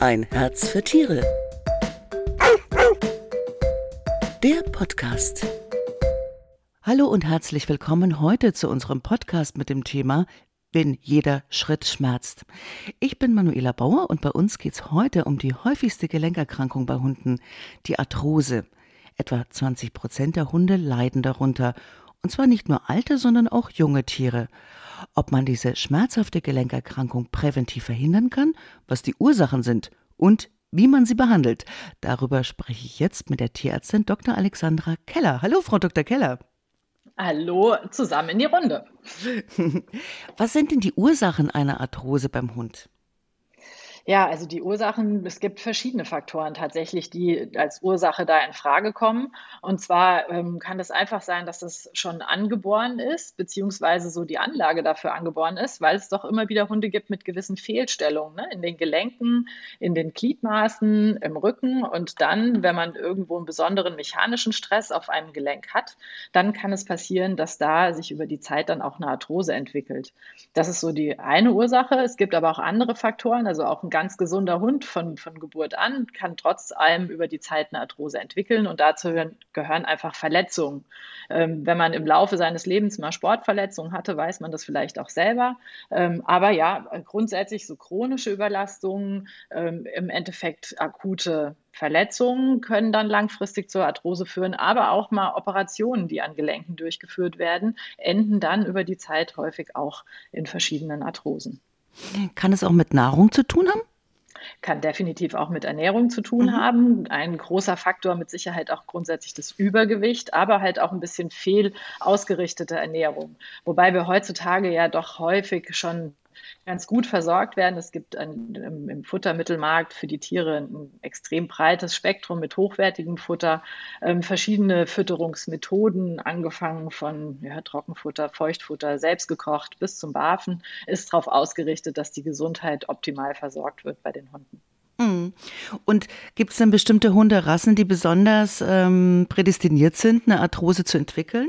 Ein Herz für Tiere. Der Podcast. Hallo und herzlich willkommen heute zu unserem Podcast mit dem Thema wenn jeder Schritt schmerzt. Ich bin Manuela Bauer und bei uns geht es heute um die häufigste Gelenkerkrankung bei Hunden, die Arthrose. Etwa 20 Prozent der Hunde leiden darunter. Und zwar nicht nur alte, sondern auch junge Tiere. Ob man diese schmerzhafte Gelenkerkrankung präventiv verhindern kann, was die Ursachen sind und wie man sie behandelt. Darüber spreche ich jetzt mit der Tierärztin Dr. Alexandra Keller. Hallo, Frau Dr. Keller. Hallo zusammen in die Runde. Was sind denn die Ursachen einer Arthrose beim Hund? Ja, also die Ursachen, es gibt verschiedene Faktoren tatsächlich, die als Ursache da in Frage kommen. Und zwar ähm, kann es einfach sein, dass es schon angeboren ist, beziehungsweise so die Anlage dafür angeboren ist, weil es doch immer wieder Hunde gibt mit gewissen Fehlstellungen ne? in den Gelenken, in den Gliedmaßen, im Rücken. Und dann, wenn man irgendwo einen besonderen mechanischen Stress auf einem Gelenk hat, dann kann es passieren, dass da sich über die Zeit dann auch eine Arthrose entwickelt. Das ist so die eine Ursache. Es gibt aber auch andere Faktoren, also auch ein ein ganz gesunder Hund von, von Geburt an kann trotz allem über die Zeit eine Arthrose entwickeln und dazu gehören einfach Verletzungen. Ähm, wenn man im Laufe seines Lebens mal Sportverletzungen hatte, weiß man das vielleicht auch selber. Ähm, aber ja, grundsätzlich so chronische Überlastungen, ähm, im Endeffekt akute Verletzungen können dann langfristig zur Arthrose führen, aber auch mal Operationen, die an Gelenken durchgeführt werden, enden dann über die Zeit häufig auch in verschiedenen Arthrosen. Kann es auch mit Nahrung zu tun haben? Kann definitiv auch mit Ernährung zu tun mhm. haben. Ein großer Faktor mit Sicherheit auch grundsätzlich das Übergewicht, aber halt auch ein bisschen fehl ausgerichtete Ernährung. Wobei wir heutzutage ja doch häufig schon ganz gut versorgt werden. Es gibt ein, im, im, Futtermittelmarkt für die Tiere ein extrem breites Spektrum mit hochwertigem Futter, ähm, verschiedene Fütterungsmethoden, angefangen von ja, Trockenfutter, Feuchtfutter, selbstgekocht bis zum Barfen, ist darauf ausgerichtet, dass die Gesundheit optimal versorgt wird bei den Hunden. Hm. Und gibt es denn bestimmte Hunderassen, die besonders ähm, prädestiniert sind, eine Arthrose zu entwickeln?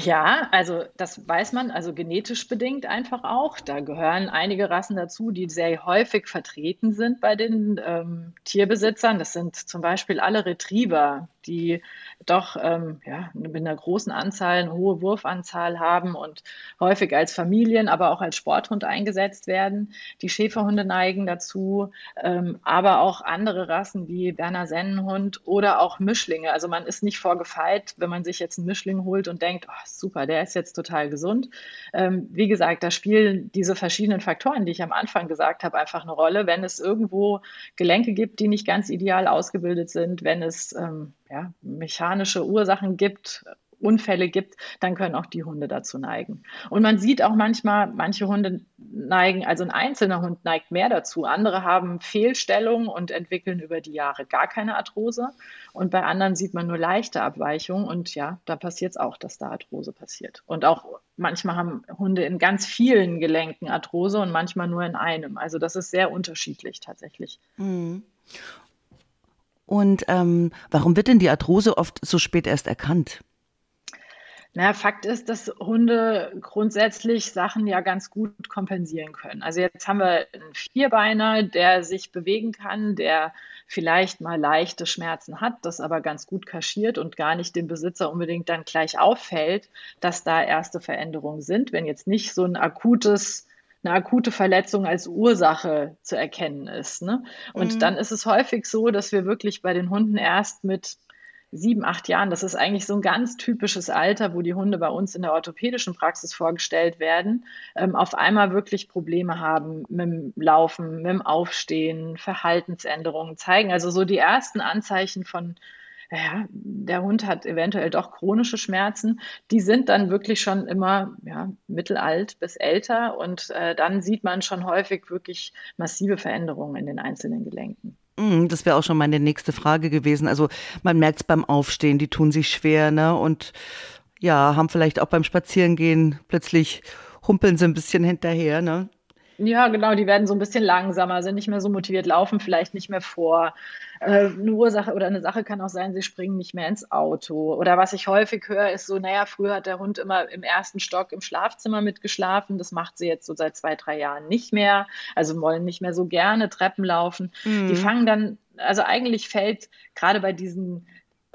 Ja, also das weiß man, also genetisch bedingt einfach auch. Da gehören einige Rassen dazu, die sehr häufig vertreten sind bei den ähm, Tierbesitzern. Das sind zum Beispiel alle Retriever, die doch ähm, ja, mit einer großen Anzahl eine hohe Wurfanzahl haben und häufig als Familien, aber auch als Sporthund eingesetzt werden. Die Schäferhunde neigen dazu, ähm, aber auch andere Rassen wie Berner Sennenhund oder auch Mischlinge. Also man ist nicht vorgefeit, wenn man sich jetzt einen Mischling holt und denkt, oh, super, der ist jetzt total gesund. Ähm, wie gesagt, da spielen diese verschiedenen Faktoren, die ich am Anfang gesagt habe, einfach eine Rolle. Wenn es irgendwo Gelenke gibt, die nicht ganz ideal ausgebildet sind, wenn es ähm, ja, mechanische Ursachen gibt, Unfälle gibt, dann können auch die Hunde dazu neigen. Und man sieht auch manchmal, manche Hunde neigen, also ein einzelner Hund neigt mehr dazu. Andere haben Fehlstellungen und entwickeln über die Jahre gar keine Arthrose. Und bei anderen sieht man nur leichte Abweichungen. Und ja, da passiert es auch, dass da Arthrose passiert. Und auch manchmal haben Hunde in ganz vielen Gelenken Arthrose und manchmal nur in einem. Also das ist sehr unterschiedlich tatsächlich. Mhm. Und ähm, warum wird denn die Arthrose oft so spät erst erkannt? Na, Fakt ist, dass Hunde grundsätzlich Sachen ja ganz gut kompensieren können. Also jetzt haben wir einen Vierbeiner, der sich bewegen kann, der vielleicht mal leichte Schmerzen hat, das aber ganz gut kaschiert und gar nicht dem Besitzer unbedingt dann gleich auffällt, dass da erste Veränderungen sind. Wenn jetzt nicht so ein akutes eine akute Verletzung als Ursache zu erkennen ist. Ne? Und mhm. dann ist es häufig so, dass wir wirklich bei den Hunden erst mit sieben, acht Jahren, das ist eigentlich so ein ganz typisches Alter, wo die Hunde bei uns in der orthopädischen Praxis vorgestellt werden, ähm, auf einmal wirklich Probleme haben mit dem Laufen, mit dem Aufstehen, Verhaltensänderungen zeigen. Also so die ersten Anzeichen von ja, der Hund hat eventuell doch chronische Schmerzen. Die sind dann wirklich schon immer ja, mittelalt bis älter und äh, dann sieht man schon häufig wirklich massive Veränderungen in den einzelnen Gelenken. Mm, das wäre auch schon meine nächste Frage gewesen. Also man merkt es beim Aufstehen, die tun sich schwer, ne? Und ja, haben vielleicht auch beim Spazierengehen plötzlich humpeln sie ein bisschen hinterher, ne? Ja, genau, die werden so ein bisschen langsamer, sind nicht mehr so motiviert, laufen vielleicht nicht mehr vor. Äh, eine Ursache oder eine Sache kann auch sein, sie springen nicht mehr ins Auto. Oder was ich häufig höre, ist so, naja, früher hat der Hund immer im ersten Stock im Schlafzimmer mitgeschlafen. Das macht sie jetzt so seit zwei, drei Jahren nicht mehr. Also wollen nicht mehr so gerne Treppen laufen. Mhm. Die fangen dann, also eigentlich fällt gerade bei diesen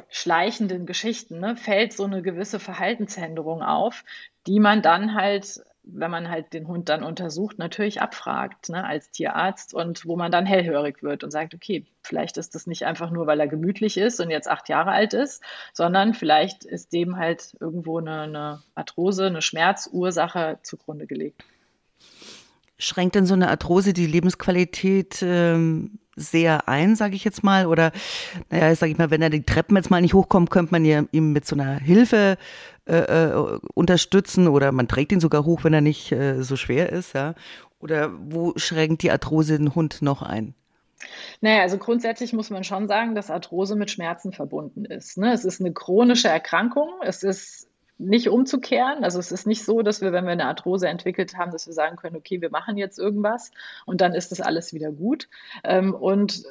schleichenden Geschichten, ne, fällt so eine gewisse Verhaltensänderung auf, die man dann halt wenn man halt den Hund dann untersucht, natürlich abfragt ne, als Tierarzt und wo man dann hellhörig wird und sagt, okay, vielleicht ist das nicht einfach nur, weil er gemütlich ist und jetzt acht Jahre alt ist, sondern vielleicht ist dem halt irgendwo eine, eine Arthrose, eine Schmerzursache zugrunde gelegt. Schränkt denn so eine Arthrose die Lebensqualität ähm, sehr ein, sage ich jetzt mal? Oder, naja, sage ich mal, wenn er die Treppen jetzt mal nicht hochkommt, könnte man ja ihm mit so einer Hilfe äh, äh, unterstützen oder man trägt ihn sogar hoch, wenn er nicht äh, so schwer ist, ja. Oder wo schränkt die Arthrose den Hund noch ein? Naja, also grundsätzlich muss man schon sagen, dass Arthrose mit Schmerzen verbunden ist. Ne? Es ist eine chronische Erkrankung. Es ist nicht umzukehren. Also es ist nicht so, dass wir, wenn wir eine Arthrose entwickelt haben, dass wir sagen können, okay, wir machen jetzt irgendwas und dann ist das alles wieder gut. Ähm, und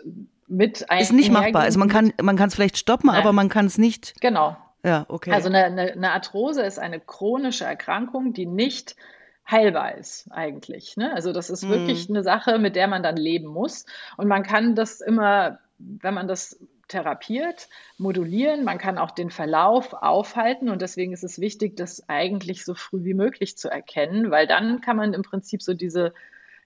mit ist nicht machbar. Also man kann man kann es vielleicht stoppen, Nein. aber man kann es nicht. Genau. Ja, okay. Also eine, eine, Arthrose ist eine chronische Erkrankung, die nicht heilbar ist eigentlich. Ne? Also das ist wirklich mhm. eine Sache, mit der man dann leben muss. Und man kann das immer, wenn man das therapiert, modulieren. Man kann auch den Verlauf aufhalten und deswegen ist es wichtig, das eigentlich so früh wie möglich zu erkennen, weil dann kann man im Prinzip so diese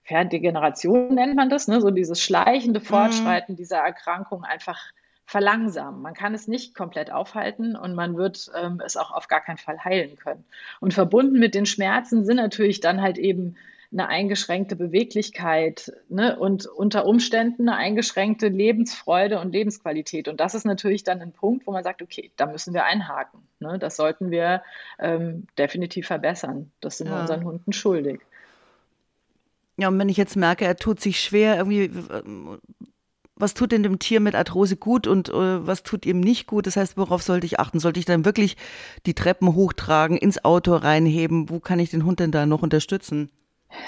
ja, Degeneration nennt man das, ne? so dieses schleichende mhm. Fortschreiten mhm. dieser Erkrankung einfach verlangsamen. Man kann es nicht komplett aufhalten und man wird ähm, es auch auf gar keinen Fall heilen können. Und verbunden mit den Schmerzen sind natürlich dann halt eben eine eingeschränkte Beweglichkeit ne? und unter Umständen eine eingeschränkte Lebensfreude und Lebensqualität. Und das ist natürlich dann ein Punkt, wo man sagt, okay, da müssen wir einhaken. Ne? Das sollten wir ähm, definitiv verbessern. Das sind ja. wir unseren Hunden schuldig. Ja, und wenn ich jetzt merke, er tut sich schwer, irgendwie, was tut denn dem Tier mit Arthrose gut und äh, was tut ihm nicht gut? Das heißt, worauf sollte ich achten? Sollte ich dann wirklich die Treppen hochtragen, ins Auto reinheben? Wo kann ich den Hund denn da noch unterstützen?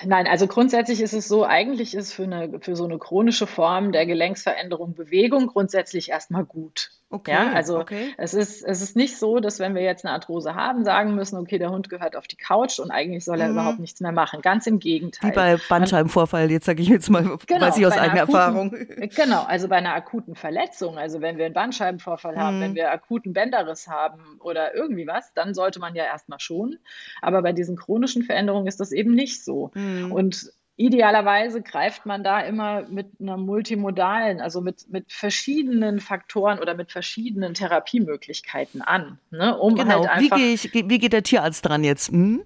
Nein, also grundsätzlich ist es so, eigentlich ist für, eine, für so eine chronische Form der Gelenksveränderung Bewegung grundsätzlich erstmal gut. Okay, ja, also okay. es, ist, es ist nicht so, dass wenn wir jetzt eine Arthrose haben, sagen müssen, okay, der Hund gehört auf die Couch und eigentlich soll er mhm. überhaupt nichts mehr machen. Ganz im Gegenteil. Wie bei Bandscheibenvorfall, jetzt sage ich jetzt mal, genau, weiß ich aus eigener akuten, Erfahrung. Genau, also bei einer akuten Verletzung, also wenn wir einen Bandscheibenvorfall mhm. haben, wenn wir akuten Bänderriss haben oder irgendwie was, dann sollte man ja erstmal schonen. Aber bei diesen chronischen Veränderungen ist das eben nicht so. Mhm. Und Idealerweise greift man da immer mit einer multimodalen, also mit, mit verschiedenen Faktoren oder mit verschiedenen Therapiemöglichkeiten an. Ne, um genau. Halt einfach, wie, gehe ich, wie geht der Tierarzt dran jetzt? Hm?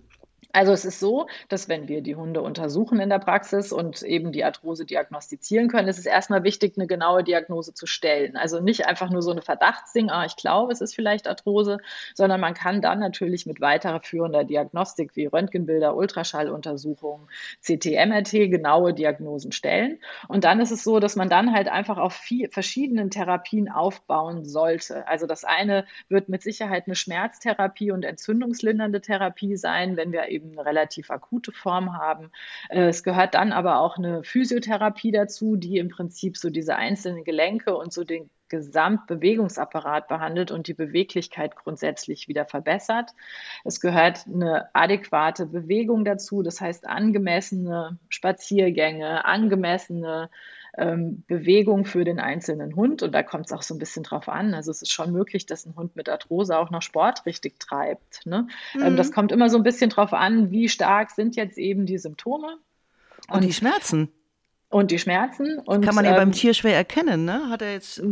Also es ist so, dass wenn wir die Hunde untersuchen in der Praxis und eben die Arthrose diagnostizieren können, ist es erstmal wichtig, eine genaue Diagnose zu stellen. Also nicht einfach nur so eine Verdachtsding, ah, ich glaube, es ist vielleicht Arthrose, sondern man kann dann natürlich mit weiterer führender Diagnostik wie Röntgenbilder, Ultraschalluntersuchungen, CT-MRT genaue Diagnosen stellen. Und dann ist es so, dass man dann halt einfach auf vier, verschiedenen Therapien aufbauen sollte. Also das eine wird mit Sicherheit eine Schmerztherapie und entzündungslindernde Therapie sein, wenn wir eben eben eine relativ akute Form haben. Äh, es gehört dann aber auch eine Physiotherapie dazu, die im Prinzip so diese einzelnen Gelenke und so den Gesamtbewegungsapparat behandelt und die Beweglichkeit grundsätzlich wieder verbessert. Es gehört eine adäquate Bewegung dazu, das heißt angemessene Spaziergänge, angemessene ähm, Bewegung für den einzelnen Hund. Und da kommt es auch so ein bisschen drauf an. Also es ist schon möglich, dass ein Hund mit Arthrose auch noch Sport richtig treibt. Ne? Mhm. Ähm, das kommt immer so ein bisschen drauf an, wie stark sind jetzt eben die Symptome. Und, und die Schmerzen. Und die Schmerzen. Und, kann man ja ähm, beim Tier schwer erkennen, ne? Hat er jetzt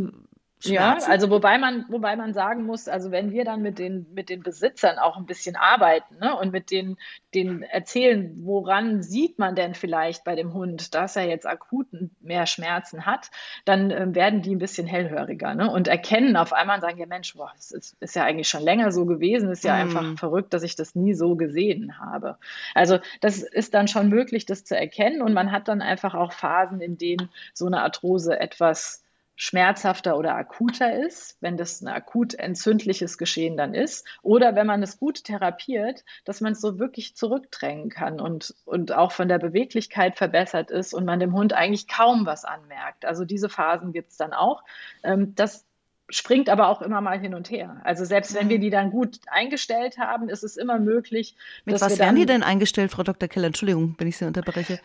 Schmerzen? Ja, also wobei man, wobei man sagen muss, also wenn wir dann mit den, mit den Besitzern auch ein bisschen arbeiten ne, und mit denen, denen erzählen, woran sieht man denn vielleicht bei dem Hund, dass er jetzt akut mehr Schmerzen hat, dann äh, werden die ein bisschen hellhöriger ne, und erkennen auf einmal und sagen, ja Mensch, boah, das ist, ist ja eigentlich schon länger so gewesen, ist ja mm. einfach verrückt, dass ich das nie so gesehen habe. Also das ist dann schon möglich, das zu erkennen und man hat dann einfach auch Phasen, in denen so eine Arthrose etwas schmerzhafter oder akuter ist, wenn das ein akut entzündliches Geschehen dann ist, oder wenn man es gut therapiert, dass man es so wirklich zurückdrängen kann und, und auch von der Beweglichkeit verbessert ist und man dem Hund eigentlich kaum was anmerkt. Also diese Phasen gibt es dann auch. Ähm, das springt aber auch immer mal hin und her. Also selbst wenn wir mhm. die dann gut eingestellt haben, ist es immer möglich. Mit was werden die denn eingestellt, Frau Dr. Keller? Entschuldigung, wenn ich Sie unterbreche.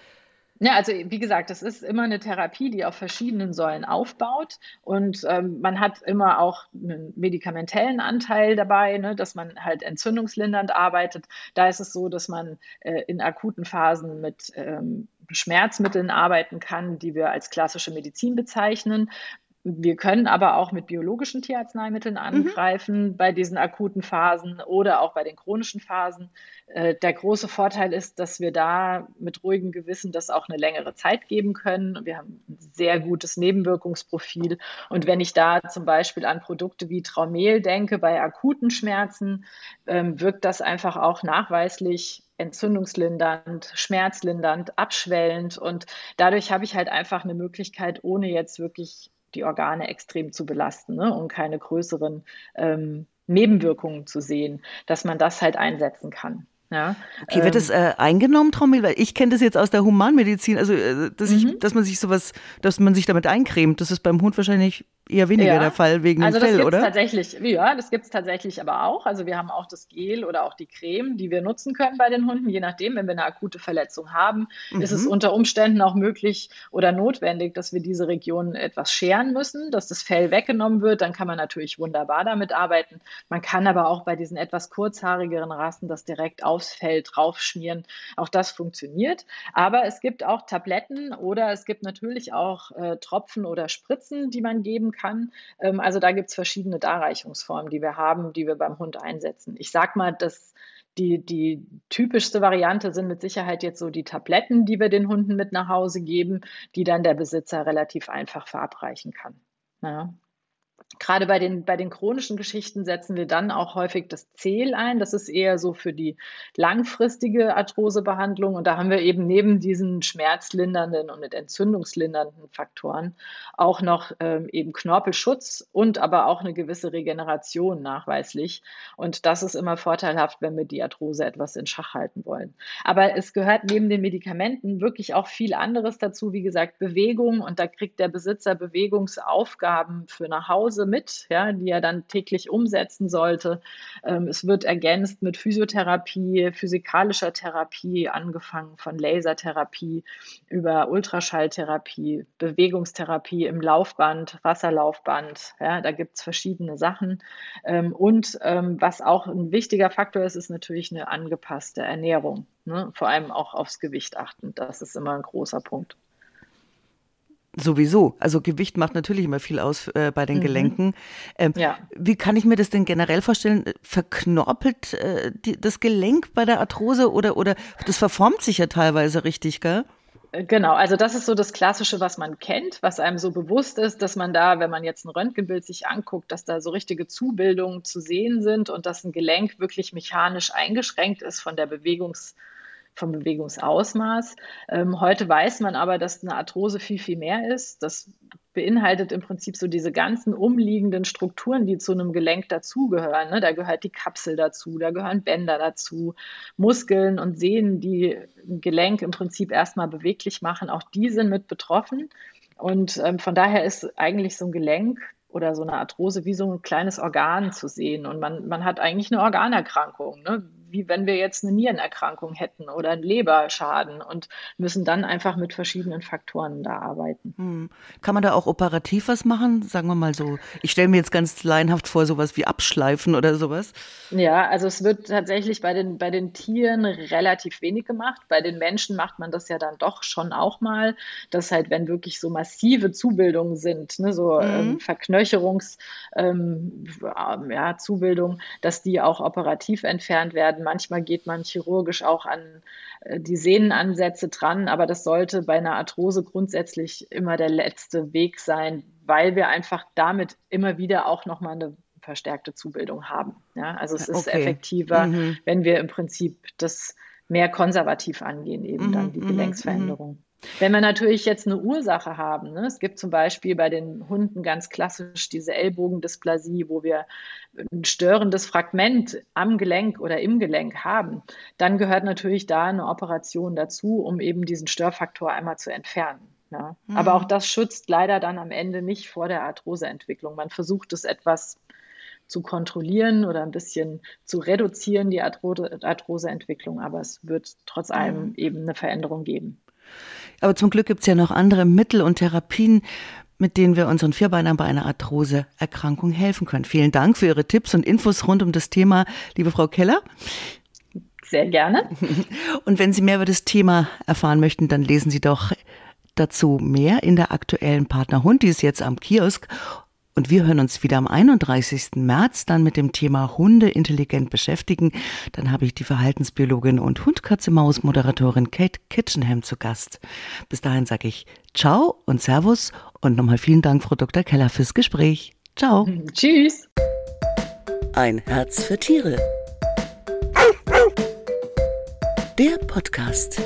Ja, also wie gesagt, das ist immer eine Therapie, die auf verschiedenen Säulen aufbaut und ähm, man hat immer auch einen medikamentellen Anteil dabei, ne, dass man halt entzündungslindernd arbeitet. Da ist es so, dass man äh, in akuten Phasen mit ähm, Schmerzmitteln arbeiten kann, die wir als klassische Medizin bezeichnen. Wir können aber auch mit biologischen Tierarzneimitteln mhm. angreifen mhm. bei diesen akuten Phasen oder auch bei den chronischen Phasen. Äh, der große Vorteil ist, dass wir da mit ruhigem Gewissen das auch eine längere Zeit geben können. Wir haben ein sehr gutes Nebenwirkungsprofil. Und wenn ich da zum Beispiel an Produkte wie Traumel denke, bei akuten Schmerzen, ähm, wirkt das einfach auch nachweislich entzündungslindernd, schmerzlindernd, abschwellend. Und dadurch habe ich halt einfach eine Möglichkeit, ohne jetzt wirklich die Organe extrem zu belasten ne, und keine größeren ähm, Nebenwirkungen zu sehen, dass man das halt einsetzen kann. Ja, okay, wird das ähm, äh, eingenommen, Trommel? Weil ich kenne das jetzt aus der Humanmedizin, also äh, dass, ich, mhm. dass man sich sowas, dass man sich damit eincremt. Das ist beim Hund wahrscheinlich eher weniger ja. der Fall wegen also dem Fell, das oder? Tatsächlich, ja, das gibt es tatsächlich aber auch. Also wir haben auch das Gel oder auch die Creme, die wir nutzen können bei den Hunden. Je nachdem, wenn wir eine akute Verletzung haben, mhm. ist es mhm. unter Umständen auch möglich oder notwendig, dass wir diese Region etwas scheren müssen, dass das Fell weggenommen wird. Dann kann man natürlich wunderbar damit arbeiten. Man kann aber auch bei diesen etwas kurzhaarigeren Rassen das direkt aufs Fell draufschmieren. Auch das funktioniert. Aber es gibt auch Tabletten oder es gibt natürlich auch äh, Tropfen oder Spritzen, die man geben kann. Ähm, also da gibt es verschiedene Darreichungsformen, die wir haben, die wir beim Hund einsetzen. Ich sage mal, dass die, die typischste Variante sind mit Sicherheit jetzt so die Tabletten, die wir den Hunden mit nach Hause geben, die dann der Besitzer relativ einfach verabreichen kann. Ja. Gerade bei den, bei den chronischen Geschichten setzen wir dann auch häufig das Zähl ein. Das ist eher so für die langfristige Arthrosebehandlung. Und da haben wir eben neben diesen schmerzlindernden und entzündungslindernden Faktoren auch noch ähm, eben Knorpelschutz und aber auch eine gewisse Regeneration nachweislich. Und das ist immer vorteilhaft, wenn wir die Arthrose etwas in Schach halten wollen. Aber es gehört neben den Medikamenten wirklich auch viel anderes dazu. Wie gesagt, Bewegung. Und da kriegt der Besitzer Bewegungsaufgaben für nach Hause Hause mit, ja, die er dann täglich umsetzen sollte. Ähm, es wird ergänzt mit Physiotherapie, physikalischer Therapie, angefangen von Lasertherapie über Ultraschalltherapie, Bewegungstherapie im Laufband, Wasserlaufband. Ja, da gibt es verschiedene Sachen. Ähm, und ähm, was auch ein wichtiger Faktor ist, ist natürlich eine angepasste Ernährung. Ne? Vor allem auch aufs Gewicht achten. Das ist immer ein großer Punkt. Sowieso. Also Gewicht macht natürlich immer viel aus äh, bei den mhm. Gelenken. Ähm, ja. Wie kann ich mir das denn generell vorstellen? Verknorpelt äh, die, das Gelenk bei der Arthrose oder, oder das verformt sich ja teilweise richtig, gell? Äh, genau, also das ist so das Klassische, was man kennt, was einem so bewusst ist, dass man da, wenn man jetzt ein Röntgenbild sich anguckt, dass da so richtige Zubildungen zu sehen sind und dass ein Gelenk wirklich mechanisch eingeschränkt ist von der Bewegungs- vom Bewegungsausmaß. Ähm, heute weiß man aber, dass eine Arthrose viel, viel mehr ist. Das beinhaltet im Prinzip so diese ganzen umliegenden Strukturen, die zu einem Gelenk dazugehören. Ne? Da gehört die Kapsel dazu, da gehören Bänder dazu, Muskeln und Sehnen, die ein Gelenk im Prinzip erstmal beweglich machen. Auch die sind mit betroffen. Und ähm, von daher ist eigentlich so ein Gelenk oder so eine Arthrose wie so ein kleines Organ zu sehen. Und man, man hat eigentlich eine Organerkrankung. Ne? wie wenn wir jetzt eine Nierenerkrankung hätten oder einen Leberschaden und müssen dann einfach mit verschiedenen Faktoren da arbeiten. Hm. Kann man da auch operativ was machen? Sagen wir mal so, ich stelle mir jetzt ganz laienhaft vor, sowas wie Abschleifen oder sowas. Ja, also es wird tatsächlich bei den, bei den Tieren relativ wenig gemacht. Bei den Menschen macht man das ja dann doch schon auch mal, dass halt, wenn wirklich so massive Zubildungen sind, ne, so mhm. ähm, Verknöcherungs, ähm, ja, Zubildung, dass die auch operativ entfernt werden Manchmal geht man chirurgisch auch an äh, die Sehnenansätze dran, aber das sollte bei einer Arthrose grundsätzlich immer der letzte Weg sein, weil wir einfach damit immer wieder auch nochmal eine verstärkte Zubildung haben. Ja, also es ist okay. effektiver, mhm. wenn wir im Prinzip das mehr konservativ angehen, eben mhm, dann die mhm, Gelenksveränderung. Wenn wir natürlich jetzt eine Ursache haben, ne? es gibt zum Beispiel bei den Hunden ganz klassisch diese Ellbogendysplasie, wo wir ein störendes Fragment am Gelenk oder im Gelenk haben, dann gehört natürlich da eine Operation dazu, um eben diesen Störfaktor einmal zu entfernen. Ja. Mhm. Aber auch das schützt leider dann am Ende nicht vor der Arthroseentwicklung. Man versucht es etwas zu kontrollieren oder ein bisschen zu reduzieren, die Arthroseentwicklung, aber es wird trotz allem mhm. eben eine Veränderung geben. Aber zum Glück gibt es ja noch andere Mittel und Therapien, mit denen wir unseren Vierbeinern bei einer Arthroseerkrankung helfen können. Vielen Dank für Ihre Tipps und Infos rund um das Thema, liebe Frau Keller. Sehr gerne. Und wenn Sie mehr über das Thema erfahren möchten, dann lesen Sie doch dazu mehr in der aktuellen Partnerhund, die ist jetzt am Kiosk und wir hören uns wieder am 31. März dann mit dem Thema Hunde intelligent beschäftigen. Dann habe ich die Verhaltensbiologin und Hund-Katze-Maus-Moderatorin Kate Kitchenham zu Gast. Bis dahin sage ich Ciao und Servus und nochmal vielen Dank, Frau Dr. Keller, fürs Gespräch. Ciao. Tschüss. Ein Herz für Tiere. Der Podcast.